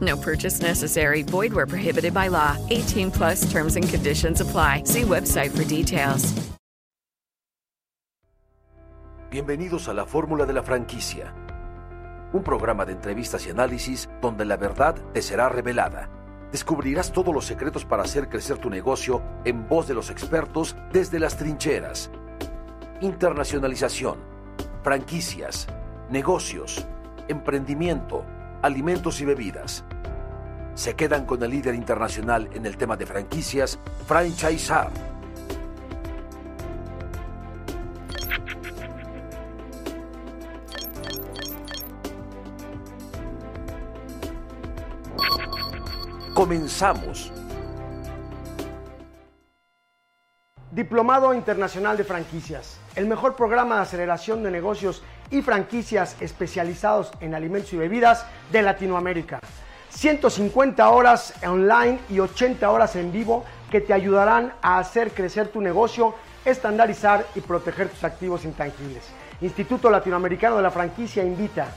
No purchase necessary. Void where prohibited by law. 18 plus terms and conditions apply. See website for details. Bienvenidos a la Fórmula de la Franquicia, un programa de entrevistas y análisis donde la verdad te será revelada. Descubrirás todos los secretos para hacer crecer tu negocio en voz de los expertos desde las trincheras. Internacionalización, franquicias, negocios, emprendimiento, alimentos y bebidas. Se quedan con el líder internacional en el tema de franquicias, Franchisar. Comenzamos. Diplomado Internacional de Franquicias, el mejor programa de aceleración de negocios y franquicias especializados en alimentos y bebidas de Latinoamérica. 150 horas online y 80 horas en vivo que te ayudarán a hacer crecer tu negocio, estandarizar y proteger tus activos intangibles. Instituto Latinoamericano de la Franquicia invita.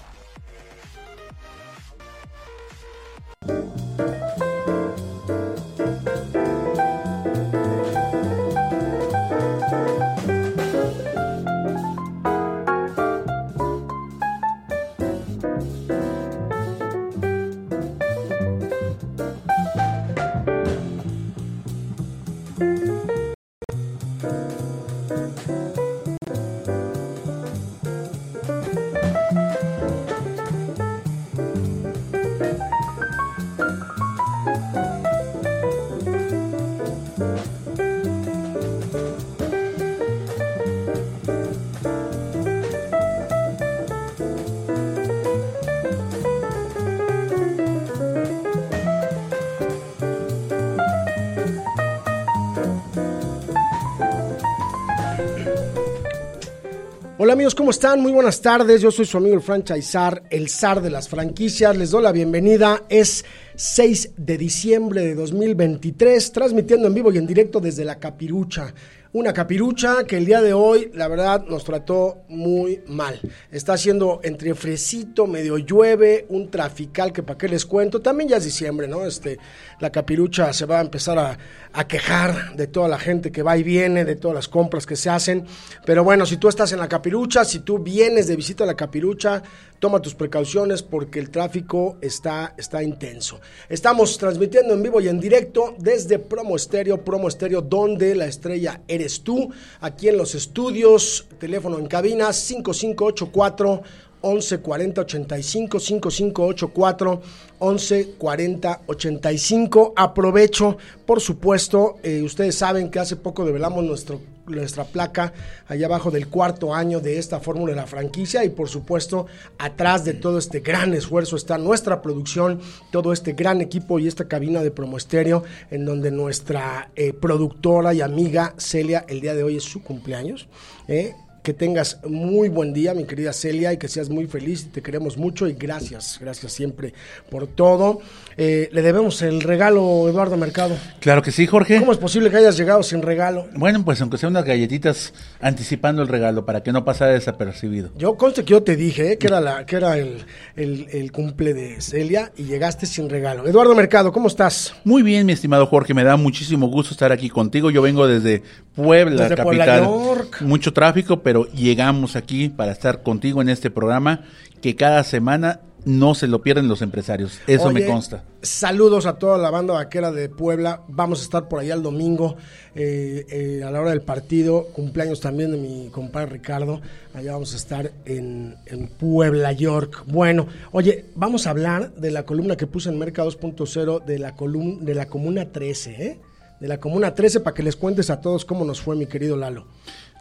Amigos, ¿cómo están? Muy buenas tardes. Yo soy su amigo el franchisar, el zar de las franquicias. Les doy la bienvenida. Es 6 de diciembre de 2023, transmitiendo en vivo y en directo desde la Capirucha. Una capirucha que el día de hoy, la verdad, nos trató muy mal. Está haciendo entre fresito, medio llueve, un trafical que para qué les cuento. También ya es diciembre, ¿no? Este, la capirucha se va a empezar a, a quejar de toda la gente que va y viene, de todas las compras que se hacen. Pero bueno, si tú estás en la capirucha, si tú vienes de visita a la capirucha, toma tus precauciones porque el tráfico está, está intenso. Estamos transmitiendo en vivo y en directo desde Promo Estéreo, Promo Estéreo, donde la estrella eres tú, aquí en los estudios, teléfono en cabina 5584 1140 85 5584 1140 85. Aprovecho, por supuesto, eh, ustedes saben que hace poco develamos nuestro, nuestra placa allá abajo del cuarto año de esta fórmula de la franquicia y por supuesto atrás de todo este gran esfuerzo está nuestra producción, todo este gran equipo y esta cabina de promo estéreo en donde nuestra eh, productora y amiga Celia el día de hoy es su cumpleaños. Eh, que tengas muy buen día, mi querida Celia, y que seas muy feliz. Te queremos mucho y gracias, gracias siempre por todo. Eh, le debemos el regalo, Eduardo Mercado. Claro que sí, Jorge. ¿Cómo es posible que hayas llegado sin regalo? Bueno, pues aunque sea unas galletitas anticipando el regalo para que no pasara desapercibido. Yo conste que yo te dije eh, que era, la, que era el, el, el cumple de Celia y llegaste sin regalo. Eduardo Mercado, ¿cómo estás? Muy bien, mi estimado Jorge, me da muchísimo gusto estar aquí contigo. Yo vengo desde Puebla, Desde Puebla, capital. York. Mucho tráfico, pero llegamos aquí para estar contigo en este programa que cada semana no se lo pierden los empresarios. Eso Oye, me consta. Saludos a toda la banda vaquera de Puebla. Vamos a estar por allá el domingo eh, eh, a la hora del partido. Cumpleaños también de mi compadre Ricardo. Allá vamos a estar en, en Puebla, York. Bueno, oye, vamos a hablar de la columna que puse en Merca 2.0 de la columna de la Comuna 13, ¿eh? De la Comuna 13 para que les cuentes a todos cómo nos fue, mi querido Lalo.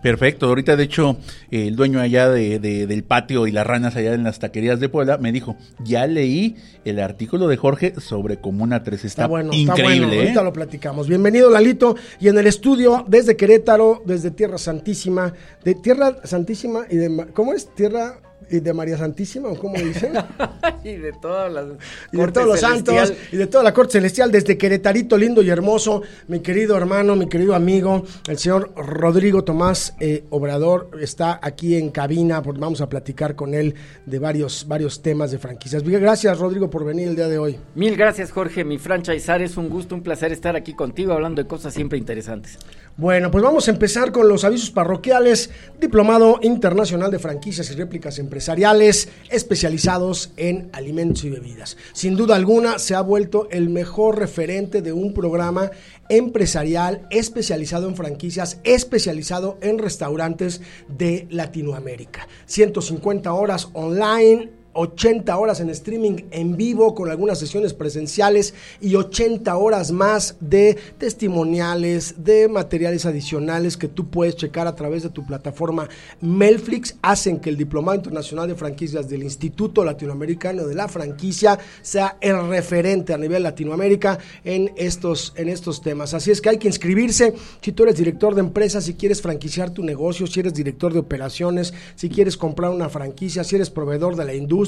Perfecto, ahorita de hecho el dueño allá de, de- del patio y las ranas allá en las taquerías de Puebla me dijo, ya leí el artículo de Jorge sobre Comuna 3, está, Está bueno, está increíble. bueno. ¿eh? Ahorita lo platicamos. Bienvenido, Lalito. Y en el estudio, desde Querétaro, desde Tierra Santísima, de Tierra Santísima y de. ¿Cómo es? Tierra y de María Santísima, o cómo dicen? y de todas las y de todos los celestial. santos y de toda la corte celestial, desde Queretarito lindo y hermoso, mi querido hermano, mi querido amigo, el señor Rodrigo Tomás eh, Obrador está aquí en cabina, porque vamos a platicar con él de varios, varios temas de franquicias. Gracias, Rodrigo, por venir el día de hoy. Mil gracias, Jorge, mi franchisar. Es un gusto, un placer estar aquí contigo hablando de cosas siempre interesantes. Bueno, pues vamos a empezar con los avisos parroquiales. Diplomado Internacional de Franquicias y Réplicas Empresariales especializados en alimentos y bebidas. Sin duda alguna se ha vuelto el mejor referente de un programa empresarial especializado en franquicias, especializado en restaurantes de Latinoamérica. 150 horas online 80 horas en streaming en vivo con algunas sesiones presenciales y 80 horas más de testimoniales, de materiales adicionales que tú puedes checar a través de tu plataforma Melflix. Hacen que el Diplomado Internacional de Franquicias del Instituto Latinoamericano de la Franquicia sea el referente a nivel Latinoamérica en estos, en estos temas. Así es que hay que inscribirse. Si tú eres director de empresa, si quieres franquiciar tu negocio, si eres director de operaciones, si quieres comprar una franquicia, si eres proveedor de la industria,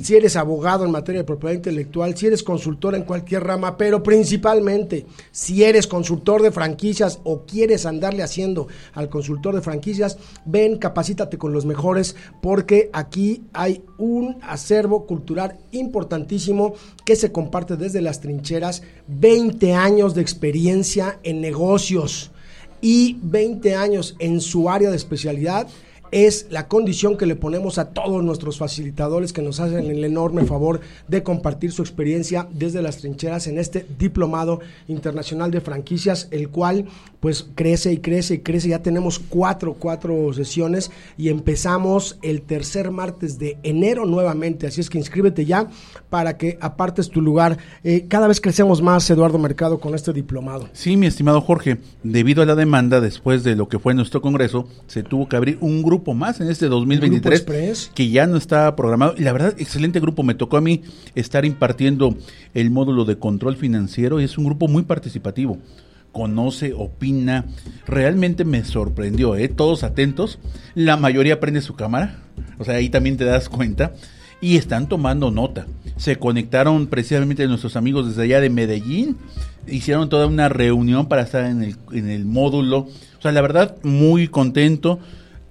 si eres abogado en materia de propiedad intelectual, si eres consultor en cualquier rama, pero principalmente si eres consultor de franquicias o quieres andarle haciendo al consultor de franquicias, ven, capacítate con los mejores porque aquí hay un acervo cultural importantísimo que se comparte desde las trincheras, 20 años de experiencia en negocios y 20 años en su área de especialidad es la condición que le ponemos a todos nuestros facilitadores que nos hacen el enorme favor de compartir su experiencia desde las trincheras en este diplomado internacional de franquicias, el cual pues crece y crece y crece. Ya tenemos cuatro, cuatro sesiones y empezamos el tercer martes de enero nuevamente. Así es que inscríbete ya para que apartes tu lugar. Eh, cada vez crecemos más, Eduardo Mercado, con este diplomado. Sí, mi estimado Jorge, debido a la demanda después de lo que fue nuestro congreso, se tuvo que abrir un grupo más en este 2023 Express. que ya no estaba programado y la verdad excelente grupo, me tocó a mí estar impartiendo el módulo de control financiero y es un grupo muy participativo. Conoce, opina, realmente me sorprendió, ¿eh? todos atentos, la mayoría prende su cámara, o sea, ahí también te das cuenta, y están tomando nota. Se conectaron precisamente nuestros amigos desde allá de Medellín, hicieron toda una reunión para estar en el, en el módulo. O sea, la verdad, muy contento.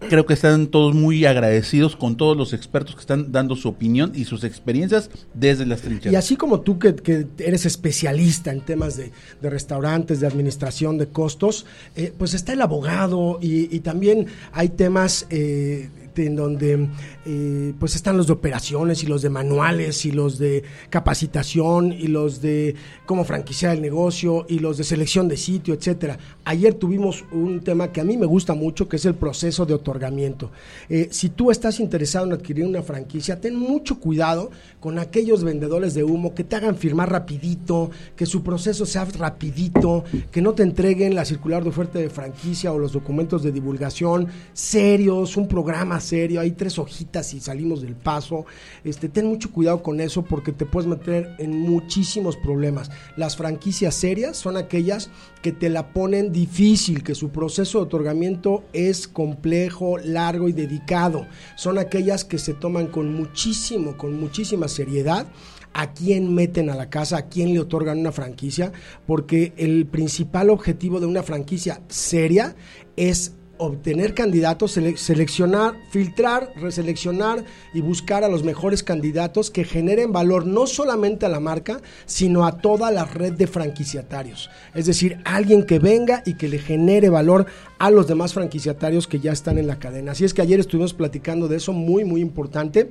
Creo que están todos muy agradecidos con todos los expertos que están dando su opinión y sus experiencias desde las trincheras. Y así como tú que, que eres especialista en temas de, de restaurantes, de administración de costos, eh, pues está el abogado y, también hay temas eh, en donde eh, pues están los de operaciones y los de manuales y los de capacitación y los de cómo franquiciar el negocio y los de selección de sitio, etcétera. Ayer tuvimos un tema que a mí me gusta mucho, que es el proceso de otorgamiento. Eh, si tú estás interesado en adquirir una franquicia, ten mucho cuidado con aquellos vendedores de humo que te hagan firmar rapidito, que su proceso sea rapidito, que no te entreguen la circular de oferta de franquicia o los documentos de divulgación serios, un programa serio, hay tres hojitas y salimos del paso. Este, ten mucho cuidado con eso porque te puedes meter en muchísimos problemas. Las franquicias serias son aquellas que te la ponen difícil, que su proceso de otorgamiento es complejo, largo y dedicado. Son aquellas que se toman con muchísimo, con muchísima seriedad a quién meten a la casa, a quién le otorgan una franquicia, porque el principal objetivo de una franquicia seria es obtener candidatos, sele- seleccionar, filtrar, reseleccionar y buscar a los mejores candidatos que generen valor no solamente a la marca, sino a toda la red de franquiciatarios. Es decir, alguien que venga y que le genere valor a los demás franquiciatarios que ya están en la cadena. Así es que ayer estuvimos platicando de eso, muy, muy importante.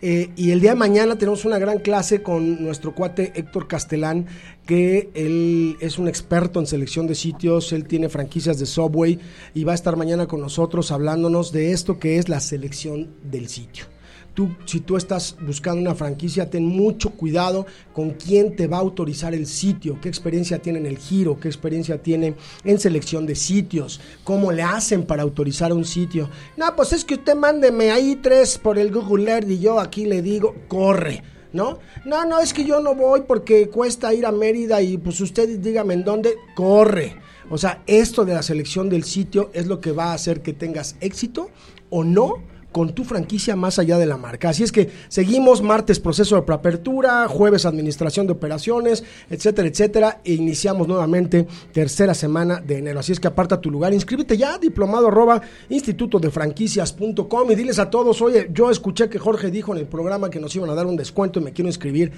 Eh, y el día de mañana tenemos una gran clase con nuestro cuate Héctor Castelán, que él es un experto en selección de sitios, él tiene franquicias de Subway y va a estar mañana con nosotros hablándonos de esto que es la selección del sitio. Tú, si tú estás buscando una franquicia, ten mucho cuidado con quién te va a autorizar el sitio, qué experiencia tiene en el giro, qué experiencia tiene en selección de sitios, cómo le hacen para autorizar un sitio. No, pues es que usted mándeme ahí tres por el Google Earth y yo aquí le digo, corre. ¿No? No, no, es que yo no voy porque cuesta ir a Mérida y pues usted dígame en dónde, corre. O sea, esto de la selección del sitio es lo que va a hacer que tengas éxito o no con tu franquicia más allá de la marca. Así es que seguimos martes proceso de preapertura, jueves administración de operaciones, etcétera, etcétera, e iniciamos nuevamente tercera semana de enero. Así es que aparta tu lugar, inscríbete ya, diplomado arroba instituto de franquicias.com y diles a todos, oye, yo escuché que Jorge dijo en el programa que nos iban a dar un descuento y me quiero inscribir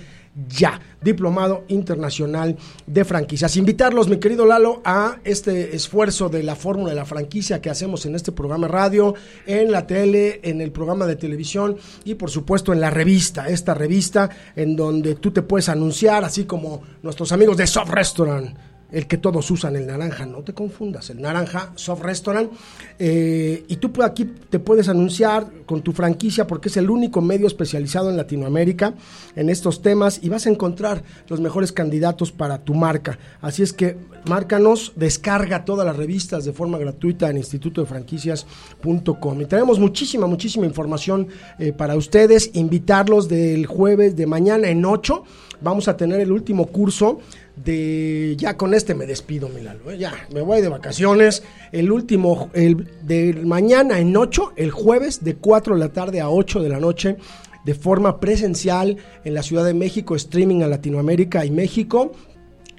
ya, diplomado internacional de franquicias. Invitarlos, mi querido Lalo, a este esfuerzo de la fórmula de la franquicia que hacemos en este programa radio, en la tele, en el programa de televisión y por supuesto en la revista, esta revista en donde tú te puedes anunciar, así como nuestros amigos de Soft Restaurant el que todos usan, el naranja, no te confundas, el naranja Soft Restaurant. Eh, y tú aquí te puedes anunciar con tu franquicia porque es el único medio especializado en Latinoamérica en estos temas y vas a encontrar los mejores candidatos para tu marca. Así es que márcanos, descarga todas las revistas de forma gratuita en institutodefranquicias.com. Y tenemos muchísima, muchísima información eh, para ustedes. Invitarlos del jueves de mañana en 8. Vamos a tener el último curso de ya con este me despido, Milalo, ¿eh? ya me voy de vacaciones. El último, el de mañana en 8, el jueves de 4 de la tarde a 8 de la noche, de forma presencial en la Ciudad de México, streaming a Latinoamérica y México.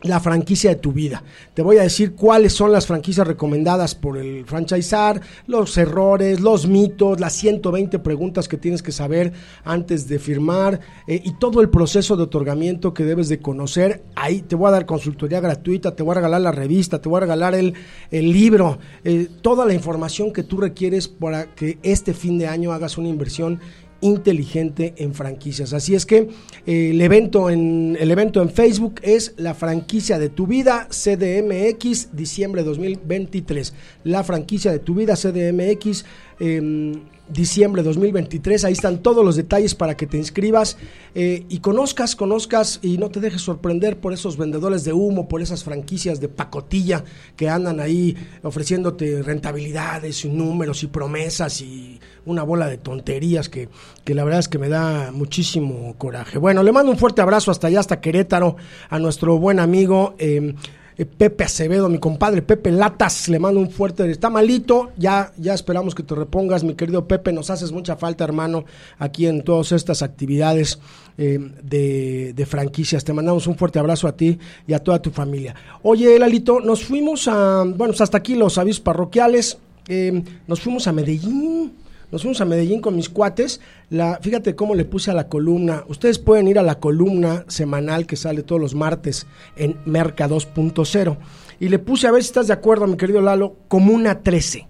La franquicia de tu vida. Te voy a decir cuáles son las franquicias recomendadas por el franchisar, los errores, los mitos, las 120 preguntas que tienes que saber antes de firmar eh, y todo el proceso de otorgamiento que debes de conocer. Ahí te voy a dar consultoría gratuita, te voy a regalar la revista, te voy a regalar el, el libro, eh, toda la información que tú requieres para que este fin de año hagas una inversión inteligente en franquicias. Así es que eh, el evento en el evento en Facebook es la franquicia de tu vida CDMX diciembre 2023. La franquicia de tu vida CDMX eh, diciembre 2023. Ahí están todos los detalles para que te inscribas eh, y conozcas, conozcas y no te dejes sorprender por esos vendedores de humo, por esas franquicias de pacotilla que andan ahí ofreciéndote rentabilidades y números y promesas y una bola de tonterías que, que la verdad es que me da muchísimo coraje. Bueno, le mando un fuerte abrazo hasta allá, hasta Querétaro, a nuestro buen amigo. Eh, eh, Pepe Acevedo, mi compadre Pepe Latas, le mando un fuerte, está malito, ya, ya esperamos que te repongas, mi querido Pepe, nos haces mucha falta, hermano, aquí en todas estas actividades eh, de, de franquicias. Te mandamos un fuerte abrazo a ti y a toda tu familia. Oye, Lalito, nos fuimos a, bueno, pues hasta aquí los avisos parroquiales, eh, nos fuimos a Medellín. Nos fuimos a Medellín con mis cuates. La, fíjate cómo le puse a la columna. Ustedes pueden ir a la columna semanal que sale todos los martes en Merca 2.0. Y le puse, a ver si estás de acuerdo, mi querido Lalo, Comuna 13.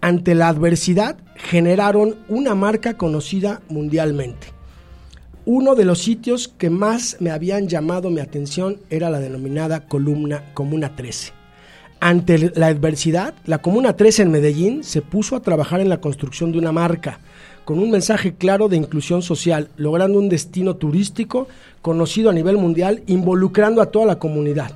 Ante la adversidad, generaron una marca conocida mundialmente. Uno de los sitios que más me habían llamado mi atención era la denominada columna Comuna 13. Ante la adversidad, la Comuna 13 en Medellín se puso a trabajar en la construcción de una marca con un mensaje claro de inclusión social, logrando un destino turístico conocido a nivel mundial, involucrando a toda la comunidad.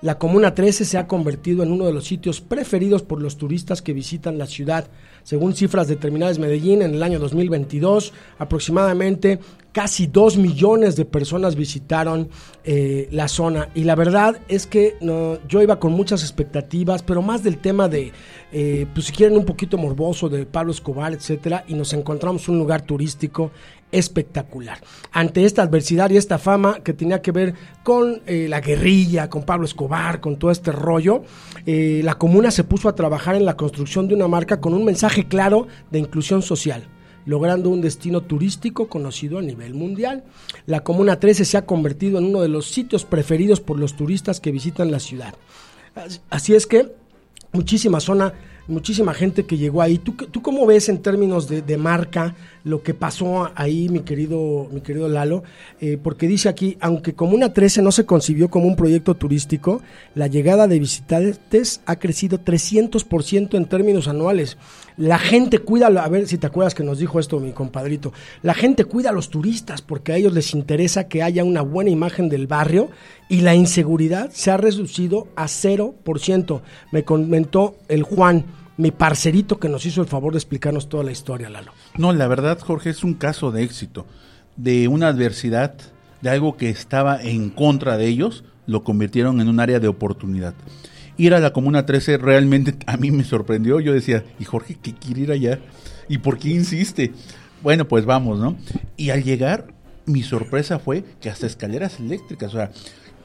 La Comuna 13 se ha convertido en uno de los sitios preferidos por los turistas que visitan la ciudad. Según cifras determinadas de Medellín, en el año 2022, aproximadamente casi dos millones de personas visitaron eh, la zona y la verdad es que no, yo iba con muchas expectativas, pero más del tema de, eh, pues si quieren un poquito morboso de Pablo Escobar, etcétera, y nos encontramos un lugar turístico espectacular. Ante esta adversidad y esta fama que tenía que ver con eh, la guerrilla, con Pablo Escobar, con todo este rollo, eh, la comuna se puso a trabajar en la construcción de una marca con un mensaje claro de inclusión social logrando un destino turístico conocido a nivel mundial. La Comuna 13 se ha convertido en uno de los sitios preferidos por los turistas que visitan la ciudad. Así es que muchísima zona muchísima gente que llegó ahí. ¿Tú, tú cómo ves en términos de, marca lo que pasó ahí, mi querido, mi querido Lalo? Eh, porque dice aquí, aunque Comuna 13 no se concibió como un proyecto turístico, la llegada de visitantes ha crecido 300% en términos anuales. La gente cuida, a ver si te acuerdas que nos dijo esto mi compadrito, la gente cuida a los turistas porque a ellos les interesa que haya una buena imagen del barrio y la inseguridad se ha reducido a 0%. Me comentó el Juan, mi parcerito que nos hizo el favor de explicarnos toda la historia, Lalo. No, la verdad, Jorge, es un caso de éxito, de una adversidad, de algo que estaba en contra de ellos, lo convirtieron en un área de oportunidad. Ir a la Comuna 13 realmente a mí me sorprendió. Yo decía, ¿y Jorge qué quiere ir allá? ¿Y por qué insiste? Bueno, pues vamos, ¿no? Y al llegar, mi sorpresa fue que hasta escaleras eléctricas, o sea,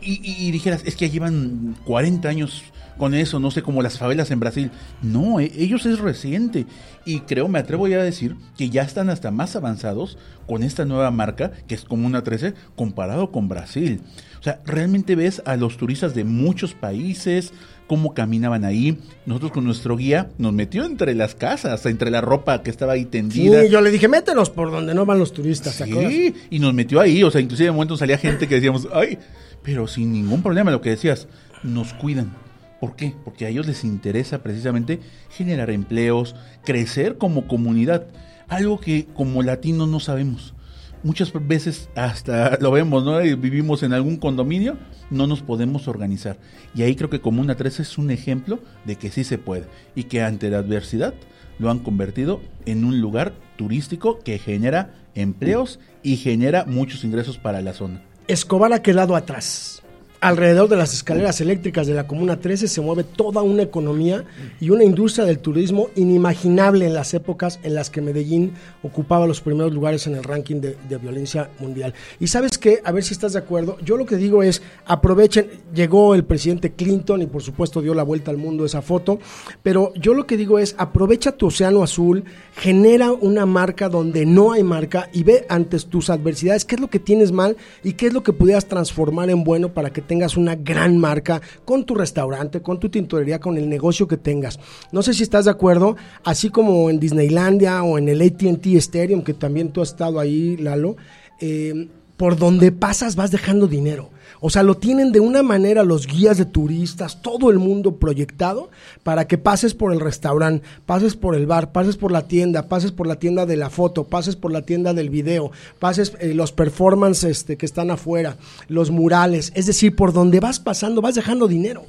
y, dijeras, es que llevan 40 años con eso, no sé, como las favelas en Brasil. No, e, ellos es reciente. Y creo, me atrevo ya a decir que ya están hasta más avanzados con esta nueva marca, que es como una 13, comparado con Brasil. O sea, realmente ves a los turistas de muchos países, cómo caminaban ahí. Nosotros con nuestro guía nos metió entre las casas, entre la ropa que estaba ahí tendida. Sí, yo le dije, mételos por donde no van los turistas. Sí, y nos metió ahí. O sea, inclusive de momento salía gente que decíamos, ay, pero sin ningún problema, lo que decías, nos cuidan. ¿Por qué? Porque a ellos les interesa precisamente generar empleos, crecer como comunidad, algo que como latinos no sabemos. Muchas veces hasta lo vemos, ¿no? Vivimos en algún condominio, no nos podemos organizar. Y ahí creo que Comuna 13 es un ejemplo de que sí se puede y que ante la adversidad lo han convertido en un lugar turístico que genera empleos y genera muchos ingresos para la zona. Escobar ha quedado atrás. Alrededor de las escaleras eléctricas de la Comuna 13 se mueve toda una economía y una industria del turismo inimaginable en las épocas en las que Medellín ocupaba los primeros lugares en el ranking de, violencia mundial. Y sabes qué, a ver si estás de acuerdo, yo lo que digo es, aprovechen, llegó el presidente Clinton y por supuesto dio la vuelta al mundo esa foto, pero yo lo que digo es, aprovecha tu océano azul, genera una marca donde no hay marca y ve antes tus adversidades qué es lo que tienes mal y qué es lo que pudieras transformar en bueno para que te tengas una gran marca con tu restaurante, con tu tintorería, con el negocio que tengas. No sé si estás de acuerdo, así como en Disneylandia o en el ATT Stadium, que también tú has estado ahí, Lalo, eh, por donde pasas vas dejando dinero. O sea, lo tienen de una manera los guías de turistas, todo el mundo proyectado para que pases por el restaurante, pases por el bar, pases por la tienda, pases por la tienda de la foto, pases por la tienda del video, pases eh, los performances este, que están afuera, los murales. Es decir, por donde vas pasando vas dejando dinero.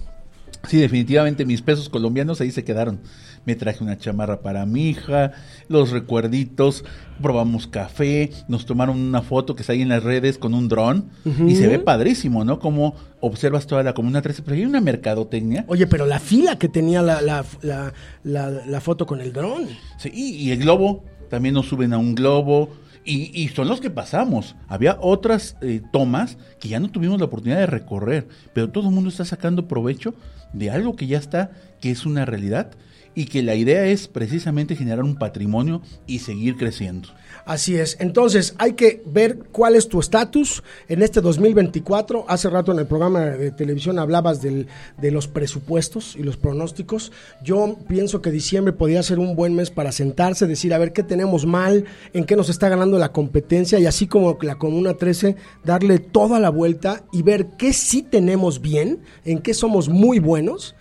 Sí, definitivamente mis pesos colombianos ahí se quedaron. Me traje una chamarra para mi hija, los recuerditos, probamos café, nos tomaron una foto que está ahí en las redes con un dron y se ve padrísimo, ¿no? Como observas toda la comuna 13, pero hay una mercadotecnia. Oye, pero la fila que tenía la, la, la, foto con el dron. Sí, y, el globo, también nos suben a un globo, y, y, son los que pasamos. Había otras eh, tomas que ya no tuvimos la oportunidad de recorrer, pero todo el mundo está sacando provecho de algo que ya está, que es una realidad y que la idea es precisamente generar un patrimonio y seguir creciendo. Así es. Entonces, hay que ver cuál es tu estatus en este 2024. Hace rato en el programa de televisión hablabas del, de los presupuestos y los pronósticos. Yo pienso que diciembre podría ser un buen mes para sentarse, decir, a ver qué tenemos mal, en qué nos está ganando la competencia y así como la Comuna 13, darle toda la vuelta y ver qué sí tenemos bien, en qué somos muy buenos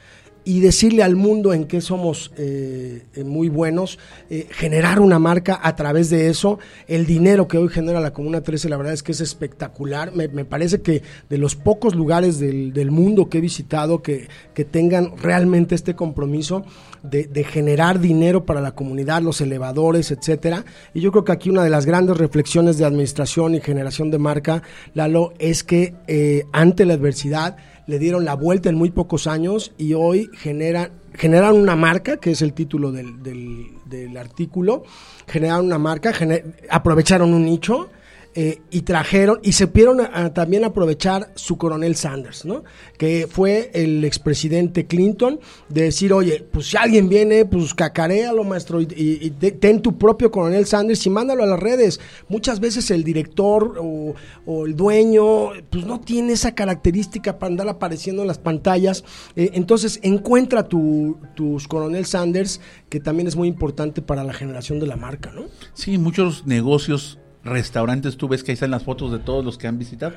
y decirle al mundo en qué somos eh, eh, muy buenos, eh, generar una marca a través de eso. El dinero que hoy genera la Comuna 13, la verdad es que es espectacular. Me, me parece que de los pocos lugares del, del mundo que he visitado que, que tengan realmente este compromiso de, de, generar dinero para la comunidad, los elevadores, etcétera. Y yo creo que aquí una de las grandes reflexiones de administración y generación de marca, Lalo, es que ante la adversidad, le dieron la vuelta en muy pocos años y hoy generan, generan una marca, que es el título del, del, del artículo, generaron una marca, aprovecharon un nicho eh, y trajeron y se pudieron también aprovechar su coronel Sanders, ¿no? Que fue el expresidente Clinton de decir, oye, pues si alguien viene, pues cacaréalo, maestro, y, y, ten tu propio coronel Sanders y mándalo a las redes. Muchas veces el director o, o el dueño, pues no tiene esa característica para andar apareciendo en las pantallas. Eh, entonces, encuentra tu, tus coronel Sanders, que también es muy importante para la generación de la marca, ¿no? Sí, muchos negocios restaurantes, tú ves que ahí están las fotos de todos los que han visitado.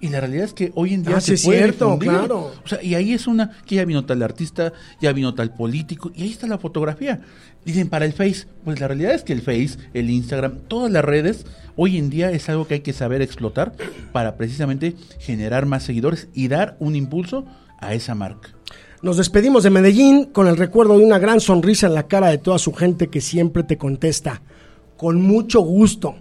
Y la realidad es que hoy en día ah, se sí, puede cierto, difundir. claro. O sea, y ahí es una que ya vino tal artista, ya vino tal político, y ahí está la fotografía. Dicen para el Face, pues la realidad es que el Face, el Instagram, todas las redes, hoy en día es algo que hay que saber explotar para precisamente generar más seguidores y dar un impulso a esa marca. Nos despedimos de Medellín con el recuerdo de una gran sonrisa en la cara de toda su gente que siempre te contesta con mucho gusto.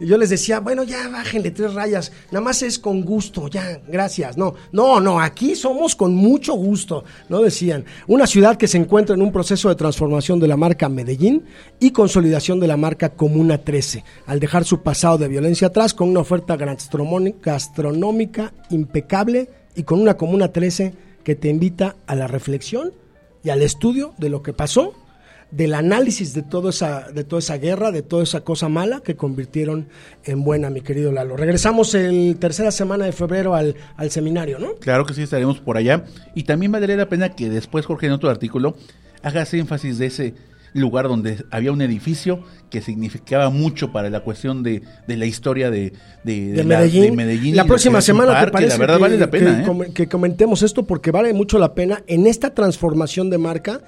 Y yo les decía, bueno, ya bájenle tres rayas, nada más es con gusto, ya, gracias. No, no, no, aquí somos con mucho gusto, ¿no? Decían. Una ciudad que se encuentra en un proceso de transformación de la marca Medellín y consolidación de la marca Comuna 13, al dejar su pasado de violencia atrás con una oferta gastronómica impecable y con una Comuna 13 que te invita a la reflexión y al estudio de lo que pasó del análisis de, todo esa, de toda esa guerra, de toda esa cosa mala que convirtieron en buena, mi querido Lalo. Regresamos el tercera semana de febrero al, al seminario, ¿no? Claro que sí, estaremos por allá. Y también valdría la pena que después, Jorge, en otro artículo, hagas énfasis de ese lugar donde había un edificio que significaba mucho para la cuestión de, de la historia de, de, de, Medellín. La, de Medellín. La próxima semana, parque, ¿te parece? La verdad que, vale la pena. Que, ¿eh? que comentemos esto porque vale mucho la pena en esta transformación de marca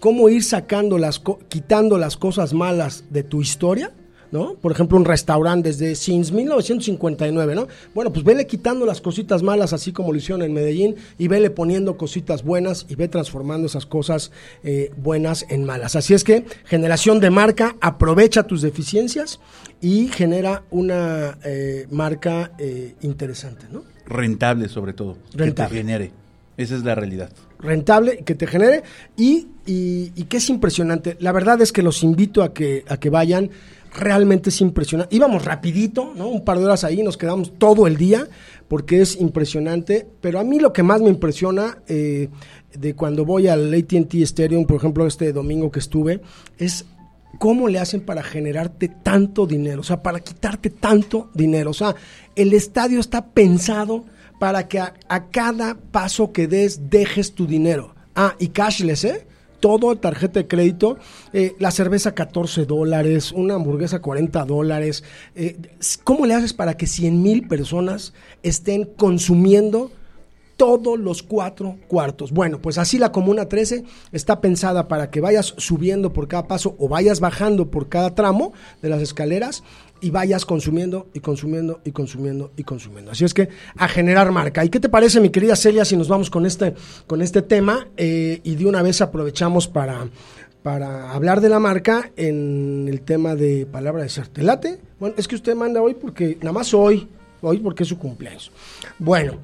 cómo ir sacando las, quitando las cosas malas de tu historia, ¿no? Por ejemplo, un restaurante desde since 1959, ¿no? Bueno, pues vele quitando las cositas malas, así como lo hicieron en Medellín, y vele poniendo cositas buenas y ve transformando esas cosas eh, buenas en malas. Así es que, generación de marca, aprovecha tus deficiencias y genera una eh, marca eh, interesante, ¿no? Rentable, sobre todo. Rentable. Que te genere. Esa es la realidad. Rentable, que te genere y, y, que es impresionante. La verdad es que los invito a que, a que vayan. Realmente es impresionante. Íbamos rapidito, ¿no? Un par de horas ahí, nos quedamos todo el día porque es impresionante. Pero a mí lo que más me impresiona eh, de cuando voy al ATT Stadium, por ejemplo, este domingo que estuve, es cómo le hacen para generarte tanto dinero, o sea, para quitarte tanto dinero. O sea, el estadio está pensado para que a, cada paso que des dejes tu dinero. Ah, y cashless, ¿eh? Todo tarjeta de crédito, eh, la cerveza 14 dólares, una hamburguesa 40 dólares. Eh, ¿Cómo le haces para que 100 mil personas estén consumiendo todos los cuatro cuartos. Bueno, pues así la Comuna 13 está pensada para que vayas subiendo por cada paso o vayas bajando por cada tramo de las escaleras y vayas consumiendo y consumiendo y consumiendo y consumiendo. Así es que a generar marca. ¿Y qué te parece, mi querida Celia, si nos vamos con este, con este tema eh, y de una vez aprovechamos para, para hablar de la marca en el tema de palabra de ser? Bueno, es que usted manda hoy porque, nada más hoy, hoy porque es su cumpleaños. Bueno,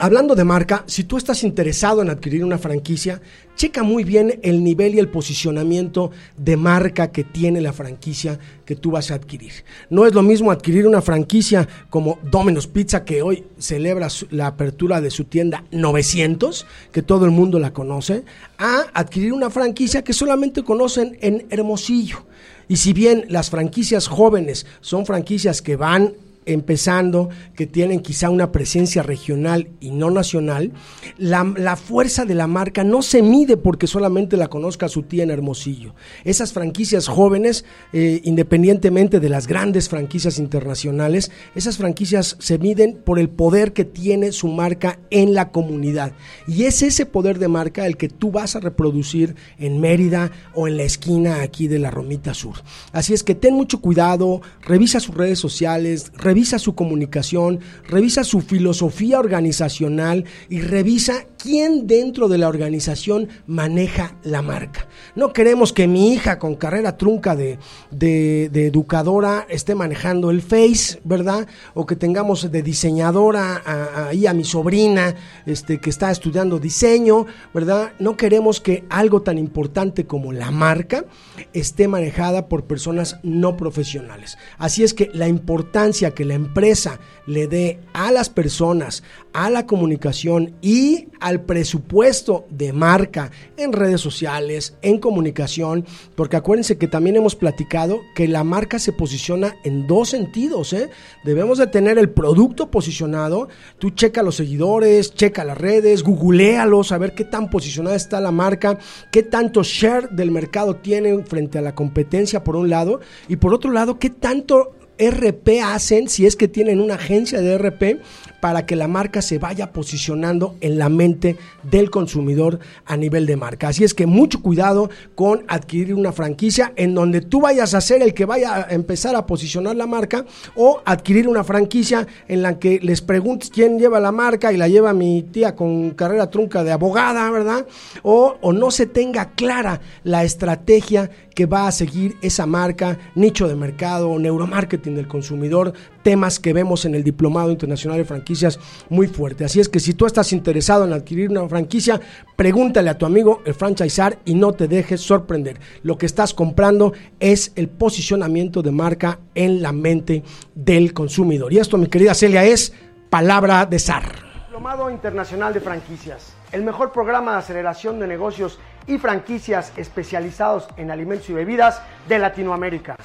Hablando de marca, si tú estás interesado en adquirir una franquicia, checa muy bien el nivel y el posicionamiento de marca que tiene la franquicia que tú vas a adquirir. No es lo mismo adquirir una franquicia como Domino's Pizza, que hoy celebra la apertura de su tienda 900, que todo el mundo la conoce, a adquirir una franquicia que solamente conocen en Hermosillo. Y si bien las franquicias jóvenes son franquicias que van empezando, que tienen quizá una presencia regional y no nacional, la, la, fuerza de la marca no se mide porque solamente la conozca su tía en Hermosillo. Esas franquicias jóvenes, eh, independientemente de las grandes franquicias internacionales, esas franquicias se miden por el poder que tiene su marca en la comunidad. Y es ese poder de marca el que tú vas a reproducir en Mérida o en la esquina aquí de la Romita Sur. Así es que ten mucho cuidado, revisa sus redes sociales, revisa su comunicación, revisa su filosofía organizacional y revisa quién dentro de la organización maneja la marca. No queremos que mi hija con carrera trunca de educadora esté manejando el Face, ¿verdad? O que tengamos de diseñadora ahí a, a, mi sobrina este, que está estudiando diseño, ¿verdad? No queremos que algo tan importante como la marca esté manejada por personas no profesionales. Así es que la importancia que la empresa le dé a las personas, a la comunicación y al presupuesto de marca en redes sociales, en comunicación, porque acuérdense que también hemos platicado que la marca se posiciona en dos sentidos. ¿eh? Debemos de tener el producto posicionado, tú checa los seguidores, checa las redes, googlealos, a ver qué tan posicionada está la marca, qué tanto share del mercado tiene frente a la competencia por un lado, y por otro lado, qué tanto RP hacen, si es que tienen una agencia de RP, para que la marca se vaya posicionando en la mente del consumidor a nivel de marca. Así es que mucho cuidado con adquirir una franquicia en donde tú vayas a ser el que vaya a empezar a posicionar la marca o adquirir una franquicia en la que les preguntes quién lleva la marca y la lleva mi tía con carrera trunca de abogada, ¿verdad? O, o no se tenga clara la estrategia que va a seguir esa marca, nicho de mercado, neuromarketing del consumidor, temas que vemos en el Diplomado Internacional de Muy fuerte. Así es que si tú estás interesado en adquirir una franquicia, pregúntale a tu amigo el franchisar y no te dejes sorprender. Lo que estás comprando es el posicionamiento de marca en la mente del consumidor. Y esto, mi querida Celia, es palabra de SAR. Diplomado Internacional de Franquicias, el mejor programa de aceleración de negocios y franquicias especializados en alimentos y bebidas de Latinoamérica.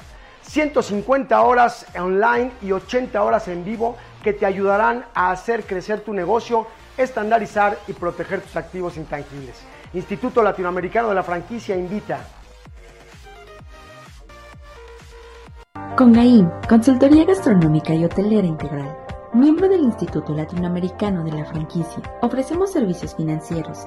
150 horas online y 80 horas en vivo que te ayudarán a hacer crecer tu negocio, estandarizar y proteger tus activos intangibles. Instituto Latinoamericano de la Franquicia invita. Congaim, Consultoría Gastronómica y Hotelera Integral. Miembro del Instituto Latinoamericano de la Franquicia, ofrecemos servicios financieros,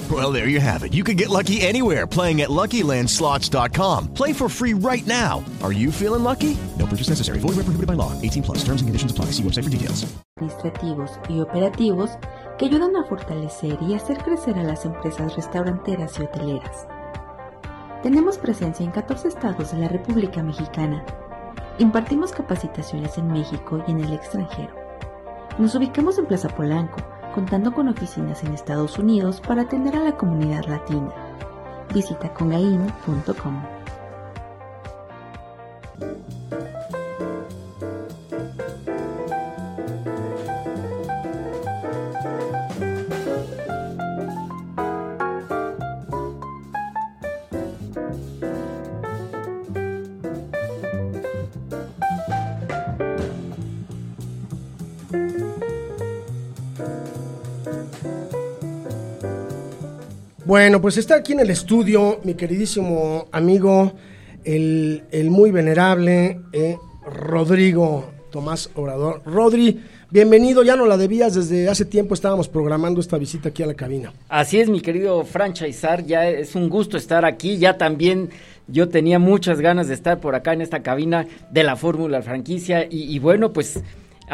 Well, there you have it. You can get lucky anywhere playing at LuckyLandSlots.com. Play for free right now. Are you feeling lucky? No purchase necessary. Void where prohibited by law. 18 plus. Terms and conditions apply. See website for details. Administrativos y operativos que ayudan a fortalecer y hacer crecer a las empresas restauranteras y hoteleras. Tenemos presencia en 14 estados de la República Mexicana. Impartimos capacitaciones en México y en el extranjero. Nos ubicamos en Plaza Polanco, contando con oficinas en Estados Unidos para atender a la comunidad latina. Visita congain.com. Bueno, pues está aquí en el estudio mi queridísimo amigo, el, el muy venerable eh, Rodrigo Tomás Obrador. Rodri, bienvenido, ya no la debías, desde hace tiempo estábamos programando esta visita aquí a la cabina. Así es, mi querido franchisar, ya es un gusto estar aquí, ya también yo tenía muchas ganas de estar por acá en esta cabina de la Fórmula Franquicia y, y bueno, pues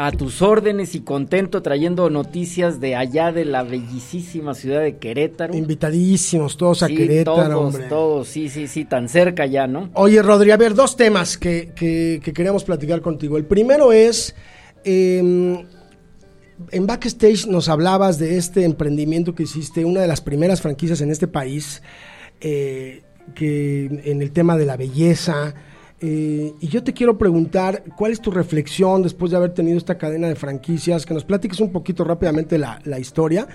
a tus órdenes y contento trayendo noticias de allá de la bellísima ciudad de Querétaro. Invitadísimos todos a Querétaro, todos, hombre. todos, sí, sí, sí, tan cerca ya, ¿no? Oye, Rodri, a ver, dos temas que, que- que queríamos platicar contigo. El primero es, eh, en backstage nos hablabas de este emprendimiento que hiciste, una de las primeras franquicias en este país, eh, que en el tema de la belleza. Eh, y yo te quiero preguntar, ¿cuál es tu reflexión después de haber tenido esta cadena de franquicias? Que nos platiques un poquito rápidamente la, la historia,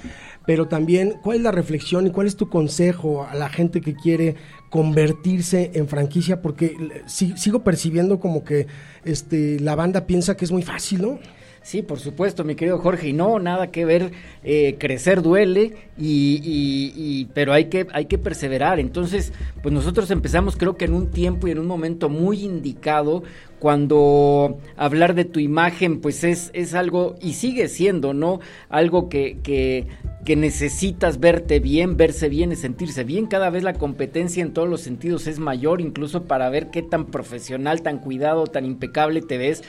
pero también cuál es la reflexión y cuál es tu consejo a la gente que quiere convertirse en franquicia, porque sigo percibiendo como que este, la banda piensa que es muy fácil, ¿no? Sí, por supuesto, mi querido Jorge, y no, nada que ver, eh, crecer duele, y, y, pero hay que, hay que perseverar. Entonces, pues nosotros empezamos creo que en un tiempo y en un momento muy indicado, cuando hablar de tu imagen, pues es, es algo, y sigue siendo, ¿no? Algo que, que, que necesitas verte bien, verse bien y sentirse bien. Cada vez la competencia en todos los sentidos es mayor, incluso para ver qué tan profesional, tan cuidado, tan impecable te ves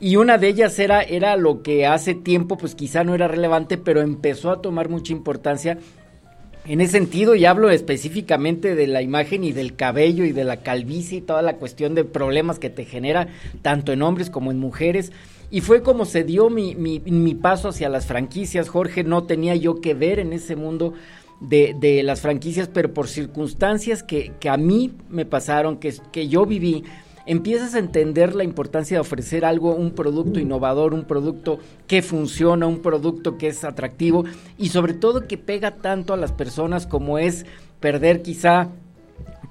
y una de ellas era, era lo que hace tiempo pues quizá no era relevante, pero empezó a tomar mucha importancia en ese sentido, y hablo específicamente de la imagen y del cabello y de la calvicie y toda la cuestión de problemas que te genera tanto en hombres como en mujeres. Y fue como se dio mi, mi, mi paso hacia las franquicias. Jorge, no tenía yo que ver en ese mundo de, de las franquicias, pero por circunstancias que, que a mí me pasaron, que, que yo viví, empiezas a entender la importancia de ofrecer algo, un producto innovador, un producto que funciona, un producto que es atractivo y sobre todo que pega tanto a las personas como es perder quizá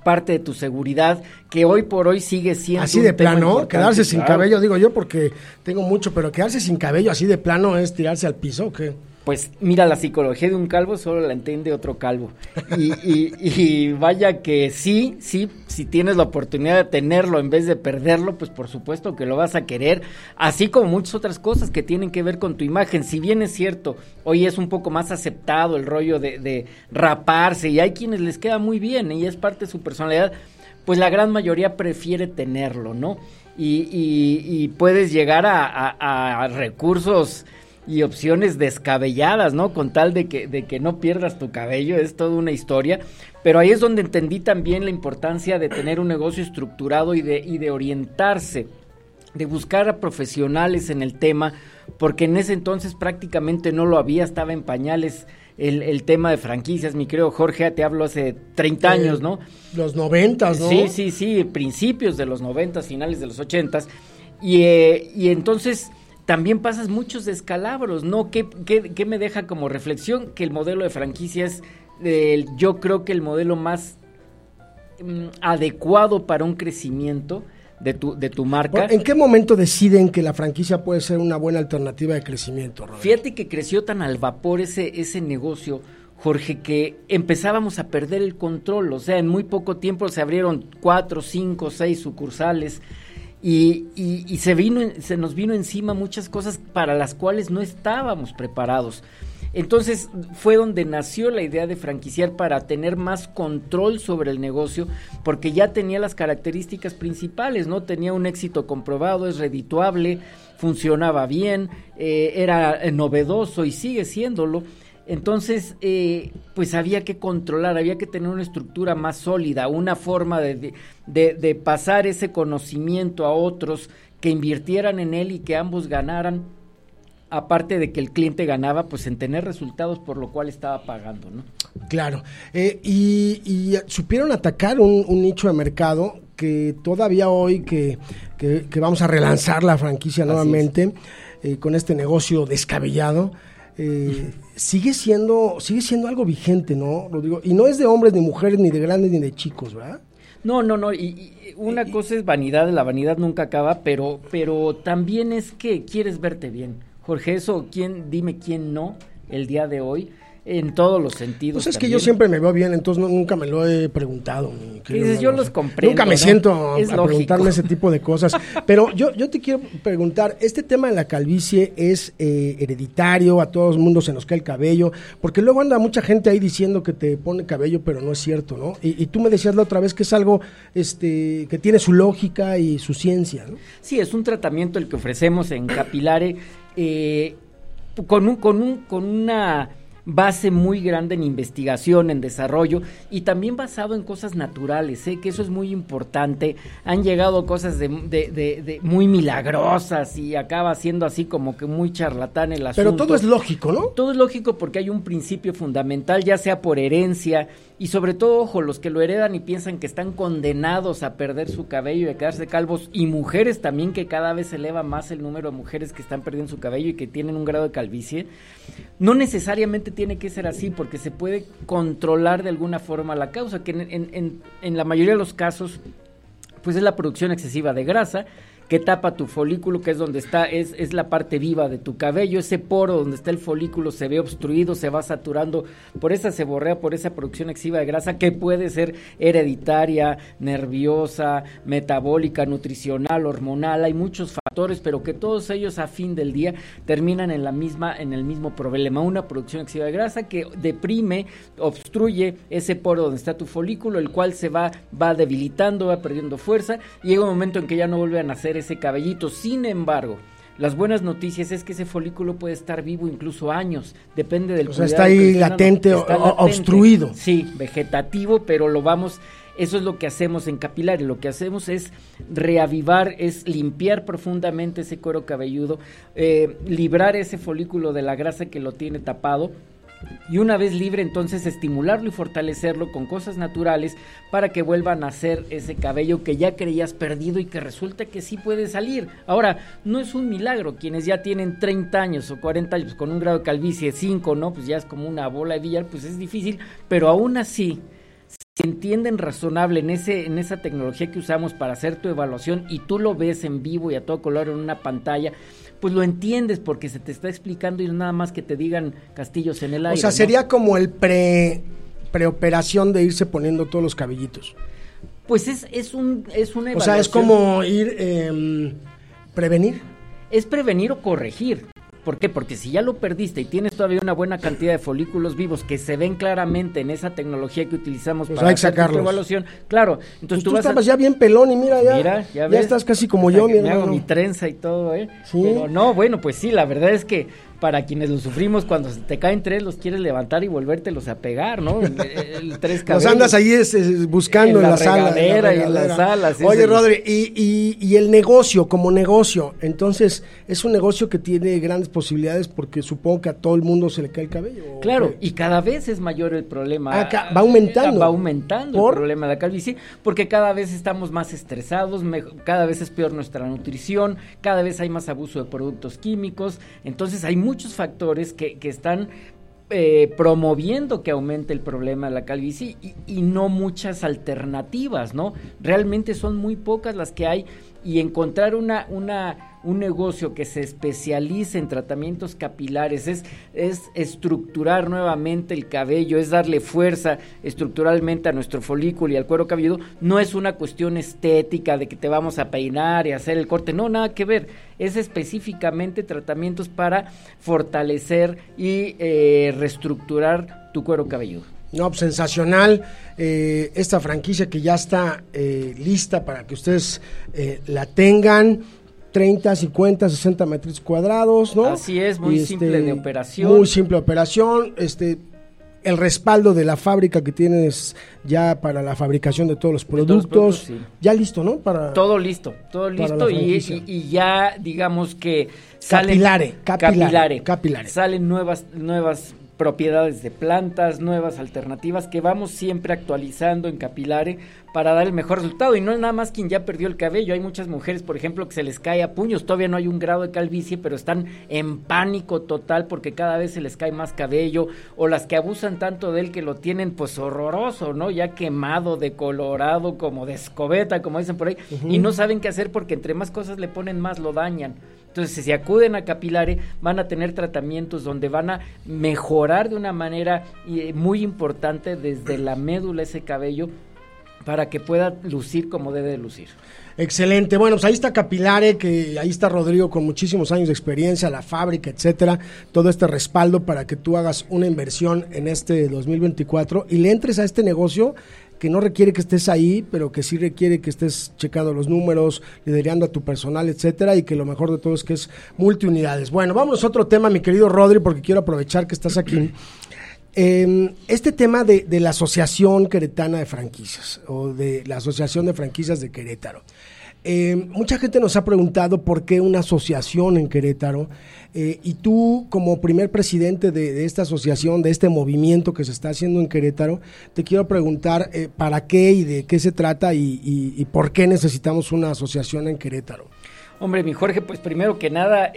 parte de tu seguridad que hoy por hoy sigue siendo así de plano quedarse sin cabello digo yo porque tengo mucho pero quedarse sin cabello así de plano es tirarse al piso ¿o qué pues mira, la psicología de un calvo solo la entiende otro calvo. Y, y, vaya que sí, sí, si tienes la oportunidad de tenerlo en vez de perderlo, pues por supuesto que lo vas a querer, así como muchas otras cosas que tienen que ver con tu imagen. Si bien es cierto, hoy es un poco más aceptado el rollo de, de raparse y hay quienes les queda muy bien y es parte de su personalidad, pues la gran mayoría prefiere tenerlo, ¿no? Y, y puedes llegar a, a recursos y opciones descabelladas, ¿no? Con tal de que, de que no pierdas tu cabello, es toda una historia. Pero ahí es donde entendí también la importancia de tener un negocio estructurado y de, y de orientarse, de buscar a profesionales en el tema, porque en ese entonces prácticamente no lo había, estaba en pañales el, el tema de franquicias, mi creo Jorge, te hablo hace 30 años, ¿no? Los noventas, ¿no? Sí, sí, sí, principios de los noventas, finales de los ochentas. Y, eh, y entonces también pasas muchos descalabros, ¿no? ¿Qué, qué, me deja como reflexión? Que el modelo de franquicia es, yo creo que el modelo más mm, adecuado para un crecimiento de tu, de tu marca. ¿En qué momento deciden que la franquicia puede ser una buena alternativa de crecimiento, Fíjate que creció tan al vapor ese, ese negocio, Jorge, que empezábamos a perder el control. O sea, en muy poco tiempo se abrieron cuatro, cinco, seis sucursales y, y, se, vino, se nos vino encima muchas cosas para las cuales no estábamos preparados. Entonces fue donde nació la idea de franquiciar para tener más control sobre el negocio, porque ya tenía las características principales, ¿no? Tenía un éxito comprobado, es redituable, funcionaba bien, eh, era eh, novedoso y sigue siéndolo. Entonces, eh, pues había que controlar, había que tener una estructura más sólida, una forma de, de, pasar ese conocimiento a otros que invirtieran en él y que ambos ganaran, aparte de que el cliente ganaba, pues en tener resultados por lo cual estaba pagando, ¿no? Claro, eh, y, supieron atacar un, nicho de mercado que todavía hoy que, que, vamos a relanzar la franquicia nuevamente eh, con este negocio descabellado, eh, sigue siendo sigue siendo algo vigente, ¿no? Lo digo, y no es de hombres ni mujeres ni de grandes ni de chicos, ¿verdad? No, no, no. Y, una cosa es vanidad, la vanidad nunca acaba, pero, pero también es que quieres verte bien. Jorge, eso, ¿quién, dime quién no el día de hoy? En todos los sentidos. Pues es que yo siempre me veo bien, entonces nunca me lo he preguntado. Dices, yo los comprendo. Nunca me siento a, preguntarme ese tipo de cosas. Pero yo, yo te quiero preguntar, ¿este tema de la calvicie es eh, hereditario? ¿A todo el mundo se nos cae el cabello? Porque luego anda mucha gente ahí diciendo que te pone cabello, pero no es cierto, ¿no? Y, tú me decías la otra vez que es algo este, que tiene su lógica y su ciencia, ¿no? Sí, es un tratamiento el que ofrecemos en Capilare eh, con, un, con, un, con una base muy grande en investigación, en desarrollo y también basado en cosas naturales, ¿eh? que eso es muy importante. Han llegado cosas de, de, de, muy milagrosas y acaba siendo así como que muy charlatán el asunto. Pero todo es lógico, ¿no? Todo es lógico porque hay un principio fundamental, ya sea por herencia y sobre todo, ojo, los que lo heredan y piensan que están condenados a perder su cabello y a quedarse calvos y mujeres también que cada vez se eleva más el número de mujeres que están perdiendo su cabello y que tienen un grado de calvicie. No necesariamente tiene que ser así porque se puede controlar de alguna forma la causa, que en, en la mayoría de los casos pues es la producción excesiva de grasa que tapa tu folículo, que es donde está, es, es la parte viva de tu cabello, ese poro donde está el folículo se ve obstruido, se va saturando por esa seborrea, por esa producción excesiva de grasa que puede ser hereditaria, nerviosa, metabólica, nutricional, hormonal, hay muchos factores, pero que todos ellos a fin del día terminan en la misma, en el mismo problema, una producción excesiva de grasa que deprime, obstruye ese poro donde está tu folículo, el cual se va, va debilitando, va perdiendo fuerza, y llega un momento en que ya no vuelve a ese cabellito. Sin embargo, las buenas noticias es que ese folículo puede estar vivo incluso años, depende del O sea, está ahí latente, o obstruido. Sí, vegetativo, pero lo vamos eso es lo que hacemos en capilares, lo que hacemos es reavivar, es limpiar profundamente ese cuero cabelludo, eh, librar ese folículo de la grasa que lo tiene tapado y una vez libre entonces estimularlo y fortalecerlo con cosas naturales para que vuelva a nacer ese cabello que ya creías perdido y que resulta que sí puede salir. Ahora, no es un milagro, quienes ya tienen 30 años o 40 años con un grado de calvicie 5, ¿no? Pues ya es como una bola de billar, pues es difícil, pero aún así si entienden razonable en ese en esa tecnología que usamos para hacer tu evaluación y tú lo ves en vivo y a todo color en una pantalla, pues lo entiendes porque se te está explicando y nada más que te digan castillos en el aire. O sea, sería como el pre preoperación de irse poniendo todos los cabellitos. Pues es, es, un, es una evaluación. O sea, es como ir eh, prevenir. Es prevenir o corregir. ¿Por qué? Porque si ya lo perdiste y tienes todavía una buena cantidad de folículos vivos que se ven claramente en esa tecnología que utilizamos pues para hacer tu evaluación, claro. Entonces pues tú, estabas ya bien pelón y mira ya, ya, estás casi como yo, mi hago mi trenza y todo, ¿eh? Pero no, bueno, pues sí, la verdad es que para quienes lo sufrimos cuando se te caen tres los quieres levantar y volvértelos a pegar, ¿no? El, tres los andas ahí buscando en, la, sala, y en las salas. Oye, Rodri, y, y, el negocio como negocio, entonces es un negocio que tiene grandes posibilidades porque supongo que a todo el mundo se le cae el cabello. Claro, y cada vez es mayor el problema. Ah, va aumentando. Va aumentando el problema de la calvicie porque cada vez estamos más estresados, cada vez es peor nuestra nutrición, cada vez hay más abuso de productos químicos, entonces hay muchos factores que, que están eh, promoviendo que aumente el problema de la calvicie y, y, no muchas alternativas, ¿no? Realmente son muy pocas las que hay y encontrar una, una un negocio que se especialice en tratamientos capilares, es, es estructurar nuevamente el cabello, es darle fuerza estructuralmente a nuestro folículo y al cuero cabelludo, no es una cuestión estética de que te vamos a peinar y hacer el corte, no, nada que ver, es específicamente tratamientos para fortalecer y eh, reestructurar tu cuero cabelludo. No, pues, sensacional eh, esta franquicia que ya está eh, lista para que ustedes la tengan. 30, 50, 60 metros cuadrados, ¿no? Así es, muy simple de este, operación. Muy simple operación, este el respaldo de la fábrica que tienes ya para la fabricación de todos los productos, ya listo, ¿no? Para todo listo, todo listo y, ya digamos que salen capilare, capilare, capilare, salen nuevas nuevas propiedades de plantas, nuevas alternativas que vamos siempre actualizando en Capilare para dar el mejor resultado. Y no es nada más quien ya perdió el cabello. Hay muchas mujeres, por ejemplo, que se les cae a puños. Todavía no hay un grado de calvicie, pero están en pánico total porque cada vez se les cae más cabello. O las que abusan tanto de él que lo tienen pues horroroso, ¿no? Ya quemado, decolorado, como de escobeta, como dicen por ahí. Y no saben qué hacer porque entre más cosas le ponen, más lo dañan. Entonces, si acuden a Capilare, van a tener tratamientos donde van a mejorar de una manera eh, muy importante desde la médula ese cabello para que pueda lucir como debe de lucir. Excelente. Bueno, pues ahí está Capilare, que ahí está Rodrigo con muchísimos años de experiencia, la fábrica, etcétera. Todo este respaldo para que tú hagas una inversión en este 2024 y le entres a este negocio que no requiere que estés ahí, pero que sí requiere que estés checando los números, liderando a tu personal, etcétera, y que lo mejor de todo es que es multiunidades. Bueno, vamos a otro tema, mi querido Rodri, porque quiero aprovechar que estás aquí. Eh, este tema de, de, la Asociación Queretana de Franquicias o de la Asociación de Franquicias de Querétaro. Eh, mucha gente nos ha preguntado por qué una asociación en Querétaro eh, y tú como primer presidente de, esta asociación, de este movimiento que se está haciendo en Querétaro, te quiero preguntar eh, para qué y de qué se trata y, por qué necesitamos una asociación en Querétaro. Hombre, mi Jorge, pues primero que nada...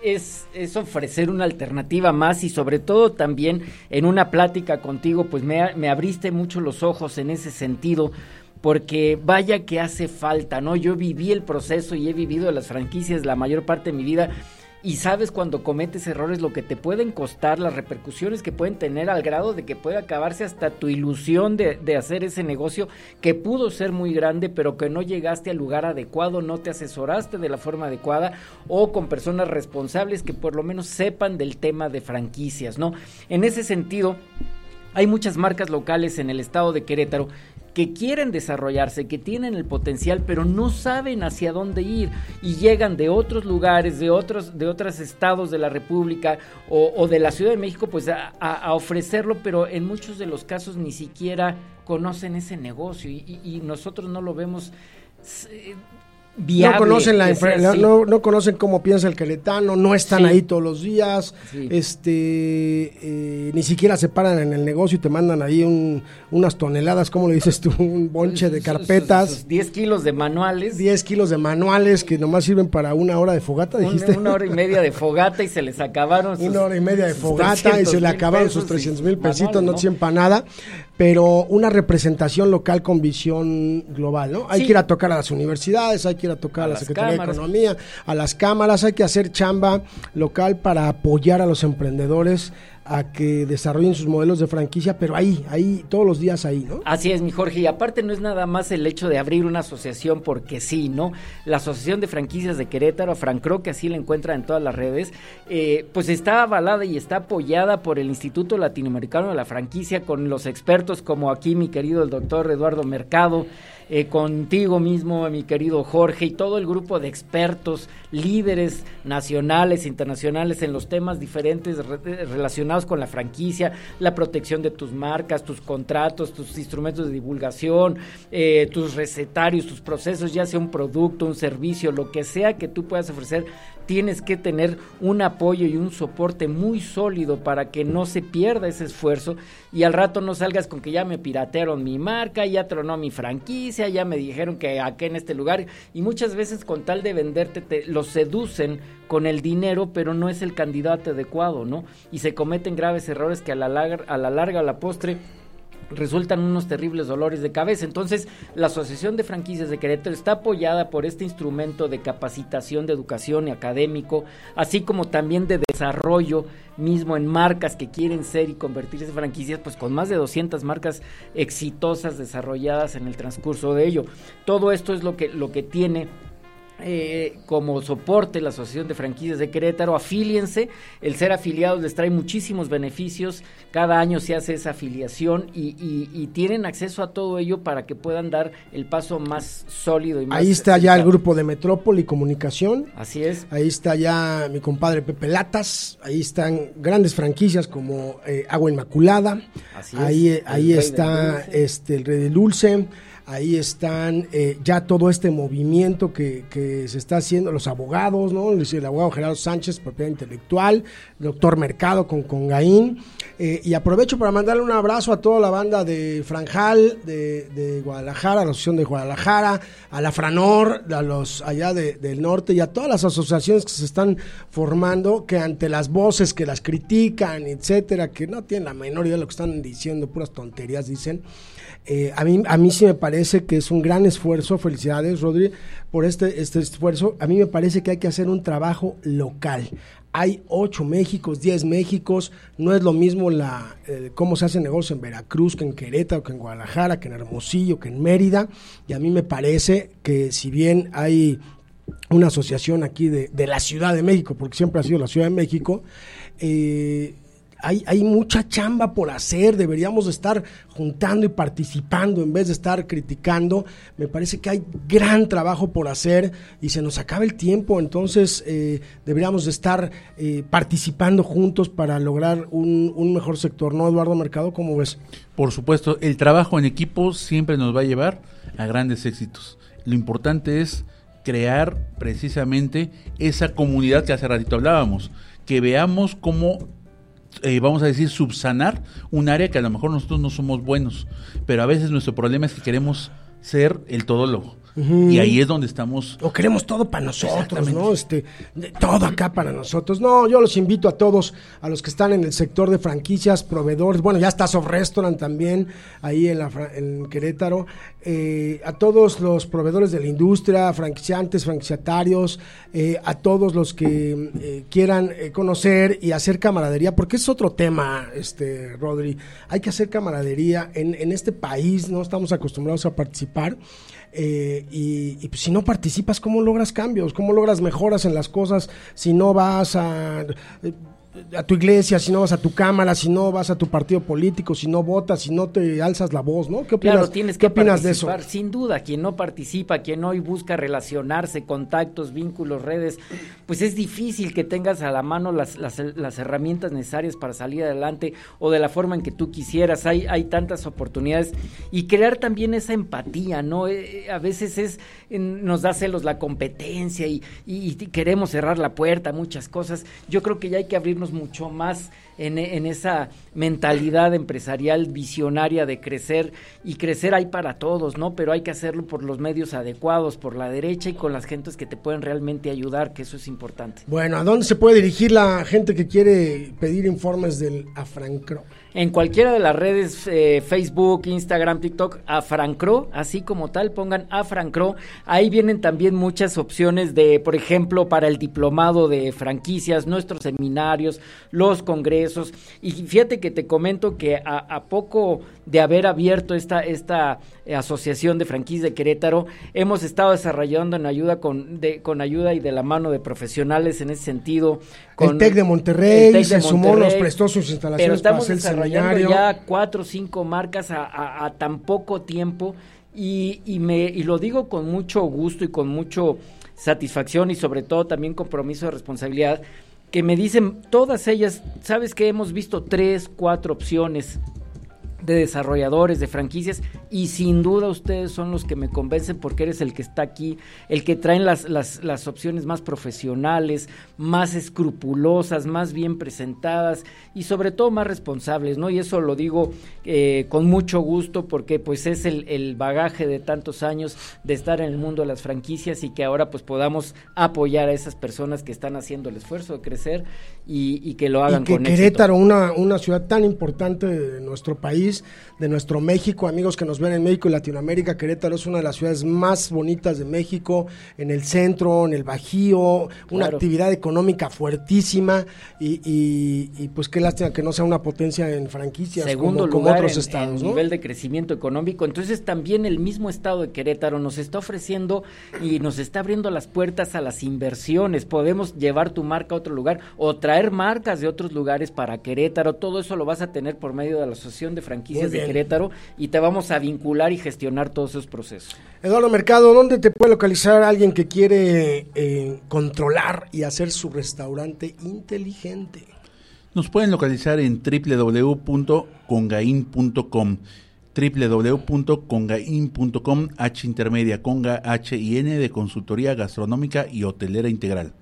Es, es, ofrecer una alternativa más y sobre todo también en una plática contigo, pues me, me, abriste mucho los ojos en ese sentido, porque vaya que hace falta, ¿no? Yo viví el proceso y he vivido las franquicias la mayor parte de mi vida y sabes cuando cometes errores lo que te pueden costar, las repercusiones que pueden tener al grado de que puede acabarse hasta tu ilusión de, de, hacer ese negocio que pudo ser muy grande pero que no llegaste al lugar adecuado, no te asesoraste de la forma adecuada o con personas responsables que por lo menos sepan del tema de franquicias, ¿no? En ese sentido... Hay muchas marcas locales en el estado de Querétaro que quieren desarrollarse, que tienen el potencial, pero no saben hacia dónde ir y llegan de otros lugares, de otros, de otros estados de la República o, o de la Ciudad de México, pues a, a, ofrecerlo, pero en muchos de los casos ni siquiera conocen ese negocio y, y, y nosotros no lo vemos. Viable, no conocen la la, no, no, conocen cómo piensa el queretano, no están sí. ahí todos los días, sí. este eh, ni siquiera se paran en el negocio y te mandan ahí un, unas toneladas, ¿cómo le dices tú? Un bonche de carpetas. 10 kilos de manuales. 10 kilos de manuales que nomás sirven para una hora de fogata, dijiste. Una, una hora y media de fogata y se les acabaron sus, Una hora y media de fogata y se le acabaron sus 300 mil pesitos, no sirven para nada pero una representación local con visión global, ¿no? Hay sí. que ir a tocar a las universidades, hay que ir a tocar a, a la Secretaría cámaras. de Economía, a las cámaras, hay que hacer chamba local para apoyar a los emprendedores a que desarrollen sus modelos de franquicia, pero ahí, ahí, todos los días ahí, ¿no? Así es, mi Jorge, y aparte no es nada más el hecho de abrir una asociación porque sí, ¿no? La Asociación de Franquicias de Querétaro, Francro, que así la encuentra en todas las redes, eh, pues está avalada y está apoyada por el Instituto Latinoamericano de la Franquicia, con los expertos como aquí mi querido el doctor Eduardo Mercado, eh, contigo mismo, mi querido Jorge, y todo el grupo de expertos, líderes nacionales, internacionales en los temas diferentes re relacionados con la franquicia, la protección de tus marcas, tus contratos, tus instrumentos de divulgación, eh, tus recetarios, tus procesos, ya sea un producto, un servicio, lo que sea que tú puedas ofrecer, tienes que tener un apoyo y un soporte muy sólido para que no se pierda ese esfuerzo y al rato no salgas con que ya me piratearon mi marca, ya tronó mi franquicia, ya me dijeron que aquí en este lugar y muchas veces con tal de venderte te lo seducen con el dinero, pero no es el candidato adecuado, ¿no? Y se cometen graves errores que a la larga, a la, larga, a la postre resultan unos terribles dolores de cabeza. Entonces, la Asociación de Franquicias de Querétaro está apoyada por este instrumento de capacitación, de educación y académico, así como también de desarrollo mismo en marcas que quieren ser y convertirse en franquicias, pues con más de 200 marcas exitosas desarrolladas en el transcurso de ello. Todo esto es lo que, lo que tiene eh, como soporte la Asociación de Franquicias de Querétaro, afíliense, el ser afiliados les trae muchísimos beneficios, cada año se hace esa afiliación y, y, y tienen acceso a todo ello para que puedan dar el paso más sólido y más Ahí está ya el grupo de Metrópoli Comunicación. Así es. Ahí está ya mi compadre Pepe Latas, ahí están grandes franquicias como eh, Agua Inmaculada, Así ahí, es. ahí está este el Rey del Dulce ahí están eh, ya todo este movimiento que, se está haciendo, los abogados, ¿no? El abogado Gerardo Sánchez, propiedad intelectual, doctor Mercado con Congaín. Eh, y aprovecho para mandarle un abrazo a toda la banda de Franjal, de, de, Guadalajara, a la Asociación de Guadalajara, a la Franor, a los allá de, del norte y a todas las asociaciones que se están formando, que ante las voces que las critican, etcétera, que no tienen la menor idea de lo que están diciendo, puras tonterías dicen. Eh, a, mí, a mí sí me parece que es un gran esfuerzo, felicidades Rodri por este, este esfuerzo, a mí me parece que hay que hacer un trabajo local. Hay ocho Méxicos, diez Méxicos, no es lo mismo la, eh, cómo se hace negocio en Veracruz que en Querétaro, que en Guadalajara, que en Hermosillo, que en Mérida, y a mí me parece que si bien hay una asociación aquí de, de la Ciudad de México, porque siempre ha sido la Ciudad de México, eh, hay, mucha chamba por hacer, deberíamos de estar juntando y participando en vez de estar criticando. Me parece que hay gran trabajo por hacer y se nos acaba el tiempo, entonces eh, deberíamos de estar eh, participando juntos para lograr un mejor sector, ¿no, Eduardo Mercado? ¿Cómo ves? Por supuesto, el trabajo en equipo siempre nos va a llevar a grandes éxitos. Lo importante es crear precisamente esa comunidad que hace ratito hablábamos, que veamos cómo eh, vamos a decir, subsanar un área que a lo mejor nosotros no somos buenos, pero a veces nuestro problema es que queremos ser el todólogo. Y ahí es donde estamos. O queremos todo para nosotros, ¿no? Este, todo acá para nosotros. No, yo los invito a todos, a los que están en el sector de franquicias, proveedores. Bueno, ya está Soft Restaurant también, ahí en, la, en Querétaro. Eh, a todos los proveedores de la industria, franquiciantes, franquiciatarios, eh, a todos los que eh, quieran conocer y hacer camaradería, porque es otro tema, este, Rodri. Hay que hacer camaradería en, en este país, no estamos acostumbrados a participar. Y, pues, si no participas, ¿cómo logras cambios? ¿Cómo logras mejoras en las cosas si no vas a a tu iglesia, si no vas a tu cámara, si no vas a tu partido político, si no votas, si no te alzas la voz, ¿no? ¿Qué opinas, claro, tienes que opinas de eso? Sin duda, quien no participa, quien hoy busca relacionarse, contactos, vínculos, redes, pues es difícil que tengas a la mano las, las, las herramientas necesarias para salir adelante o de la forma en que tú quisieras. Hay, hay tantas oportunidades y crear también esa empatía, ¿no? Eh, a veces es, nos da celos la competencia y, y queremos cerrar la puerta, muchas cosas. Yo creo que ya hay que abrirnos mucho más en, en, esa mentalidad empresarial visionaria de crecer y crecer hay para todos, ¿no? Pero hay que hacerlo por los medios adecuados, por la derecha y con las gentes que te pueden realmente ayudar, que eso es importante. Bueno, ¿a dónde se puede dirigir la gente que quiere pedir informes del Afrancro? En cualquiera de las redes, eh, Facebook, Instagram, TikTok, a Francro, así como tal, pongan a Francro. Ahí vienen también muchas opciones de, por ejemplo, para el diplomado de franquicias, nuestros seminarios, los congresos. Y fíjate que te comento que a, poco de haber abierto esta, esta eh, asociación de franquicias de Querétaro, hemos estado desarrollando en ayuda con, de, con ayuda y de la mano de profesionales en ese sentido. Con, el TEC de Monterrey se sumó, nos prestó sus instalaciones para hacer desarrollando ya cuatro o cinco marcas a, tan poco tiempo y, y, me, y lo digo con mucho gusto y con mucho satisfacción y sobre todo también compromiso de responsabilidad que me dicen todas ellas, sabes que hemos visto tres, cuatro opciones de desarrolladores, de franquicias, y sin duda ustedes son los que me convencen porque eres el que está aquí, el que traen las, las, las opciones más profesionales, más escrupulosas, más bien presentadas y sobre todo más responsables, ¿no? Y eso lo digo eh, con mucho gusto porque pues es el, el, bagaje de tantos años de estar en el mundo de las franquicias y que ahora pues podamos apoyar a esas personas que están haciendo el esfuerzo de crecer y, y que lo hagan y que con Querétaro, Una, una ciudad tan importante de nuestro país, de nuestro México, amigos que nos ven en México y Latinoamérica, Querétaro es una de las ciudades más bonitas de México, en el centro, en el Bajío, una actividad económica fuertísima y, pues qué lástima que no sea una potencia en franquicias Segundo como, otros estados. nivel de crecimiento económico, entonces también el mismo estado de Querétaro nos está ofreciendo y nos está abriendo las puertas a las inversiones, podemos llevar tu marca a otro lugar o traer marcas de otros lugares para Querétaro, todo eso lo vas a tener por medio de la Asociación de Franquicias de Querétaro y te vamos a vincular y gestionar todos esos procesos. Eduardo Mercado, ¿dónde te puede localizar alguien que quiere eh, controlar y hacer su restaurante inteligente? Nos pueden localizar en www.congain.com www.congain.com H intermedia Conga H y N de consultoría gastronómica y hotelera integral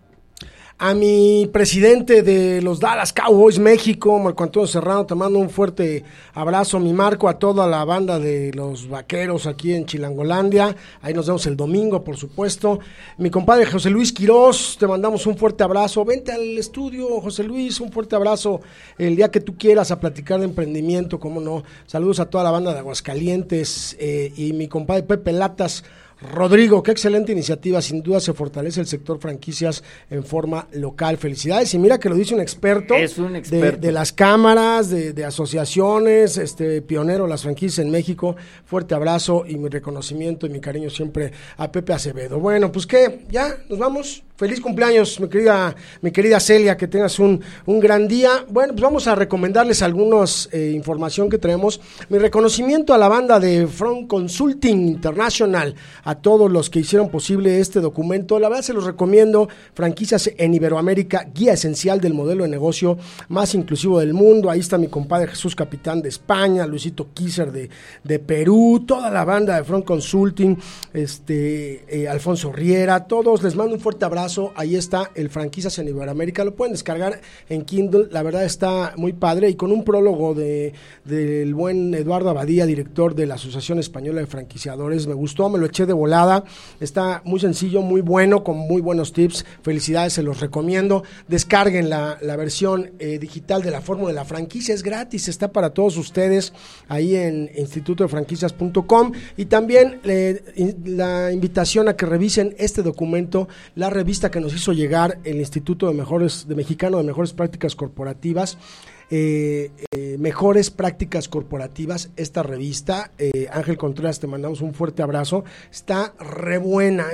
a mi presidente de los Dallas Cowboys México, Marco Antonio Serrano, te mando un fuerte abrazo, mi Marco, a toda la banda de los vaqueros aquí en Chilangolandia. Ahí nos vemos el domingo, por supuesto. Mi compadre José Luis Quirós, te mandamos un fuerte abrazo. Vente al estudio, José Luis, un fuerte abrazo el día que tú quieras a platicar de emprendimiento, cómo no. Saludos a toda la banda de Aguascalientes eh, y mi compadre Pepe Latas Rodrigo, qué excelente iniciativa. Sin duda se fortalece el sector franquicias en forma local. Felicidades. Y mira que lo dice un experto. Es un de- experto. De, las cámaras, de, de asociaciones, este pionero de las franquicias en México. Fuerte abrazo y mi reconocimiento y mi cariño siempre a Pepe Acevedo. Bueno, pues qué, ya nos vamos. Feliz cumpleaños, mi querida, mi querida Celia, que tengas un, un gran día. Bueno, pues vamos a recomendarles algunos eh, información que tenemos. Mi reconocimiento a la banda de Front Consulting International, a todos los que hicieron posible este documento. La verdad se los recomiendo. Franquicias en Iberoamérica, guía esencial del modelo de negocio más inclusivo del mundo. Ahí está mi compadre Jesús Capitán de España, Luisito Kisser de, de Perú, toda la banda de Front Consulting, este, eh, Alfonso Riera, todos les mando un fuerte abrazo. Ahí está el Franquicias en Iberoamérica. Lo pueden descargar en Kindle. La verdad está muy padre y con un prólogo de del buen Eduardo Abadía, director de la Asociación Española de Franquiciadores. Me gustó, me lo eché de volada. Está muy sencillo, muy bueno, con muy buenos tips. Felicidades, se los recomiendo. Descarguen la, la versión eh, digital de la fórmula de la franquicia. Es gratis, está para todos ustedes ahí en institutodefranquicias.com. Y también eh, la invitación a que revisen este documento, la revista que nos hizo llegar el Instituto de Mejores de Mexicano de Mejores Prácticas Corporativas. Eh, eh, mejores prácticas corporativas, esta revista. Eh, Ángel Contreras, te mandamos un fuerte abrazo. Está re buena.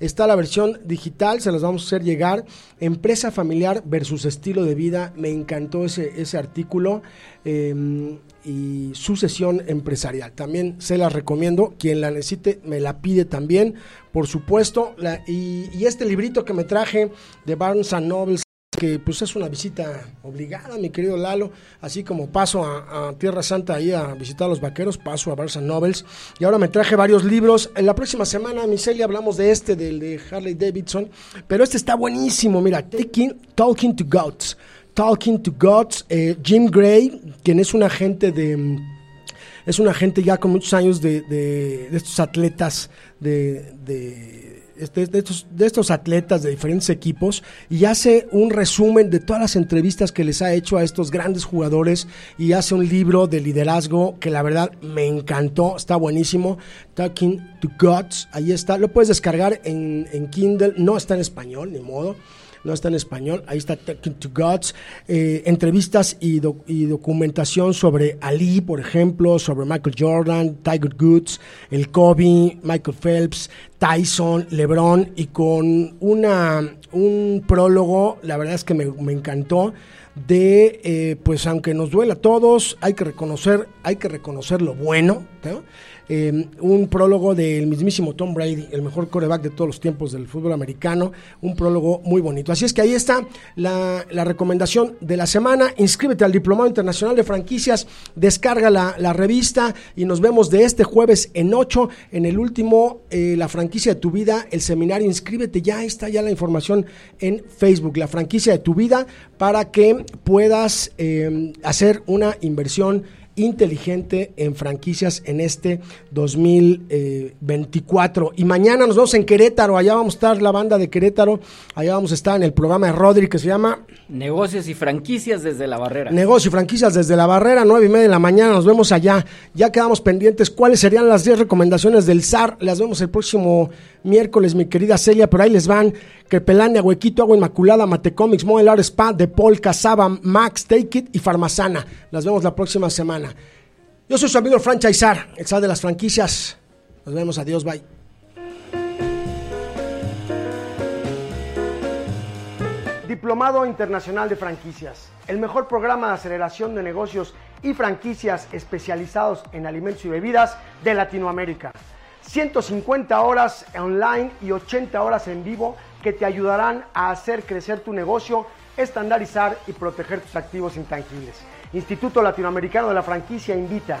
Está la versión digital, se las vamos a hacer llegar. Empresa familiar versus estilo de vida. Me encantó ese, ese artículo. eh, y sucesión empresarial. También se las recomiendo. Quien la necesite me la pide también, por supuesto. Y, este librito que me traje de Barnes and que pues es una visita obligada, mi querido Lalo, así como paso a, Tierra Santa ahí a visitar a los vaqueros, paso a and Nobles, y ahora me traje varios libros, en la próxima semana, Miselia, hablamos de este, del de Harley Davidson, pero este está buenísimo, mira, Taking, Talking to Gods, Talking to Gods, eh, Jim Gray, quien es un agente de... es un agente ya con muchos años de, de- estos atletas, de, este- de estos, de estos atletas de diferentes equipos y hace un resumen de todas las entrevistas que les ha hecho a estos grandes jugadores y hace un libro de liderazgo que la verdad me encantó, está buenísimo, Talking to Gods, ahí está, lo puedes descargar en, en Kindle, no está en español, ni modo no está en español, ahí está Talking to Gods, eh, entrevistas y, doc- y documentación sobre Ali, por ejemplo, sobre Michael Jordan, Tiger Woods, el Kobe, Michael Phelps, Tyson, LeBron, y con una, un prólogo, la verdad es que me, me encantó, de, eh, pues aunque nos duela a todos, hay que reconocer, hay que reconocer lo bueno, Eh, un prólogo del mismísimo Tom Brady, el mejor coreback de todos los tiempos del fútbol americano, un prólogo muy bonito. Así es que ahí está la, recomendación de la semana. Inscríbete al Diplomado Internacional de Franquicias, descarga la, revista y nos vemos de este jueves en 8 en el último, eh, la franquicia de tu vida, el seminario. Inscríbete ya, está ya la información en Facebook, la franquicia de tu vida, para que puedas eh, hacer una inversión inteligente en franquicias en este 2024. Y mañana nos vemos en Querétaro, allá vamos a estar la banda de Querétaro, allá vamos a estar en el programa de Rodri que se llama Negocios y franquicias desde la barrera. Negocio y franquicias desde la barrera, nueve y media de la mañana, nos vemos allá. Ya quedamos pendientes cuáles serían las 10 recomendaciones del SAR. Las vemos el próximo miércoles, mi querida Celia, pero ahí les van. Crepelania, Huequito, Agua Inmaculada, Matecomics, Modelar Spa, De Paul, Casaba, Max, Take It y Farmazana. Las vemos la próxima semana. Yo soy su amigo franchisar, el SAR de las franquicias. Nos vemos, adiós, bye. Diplomado Internacional de Franquicias, el mejor programa de aceleración de negocios y franquicias especializados en alimentos y bebidas de Latinoamérica. 150 horas online y 80 horas en vivo que te ayudarán a hacer crecer tu negocio, estandarizar y proteger tus activos intangibles. Instituto Latinoamericano de la Franquicia invita.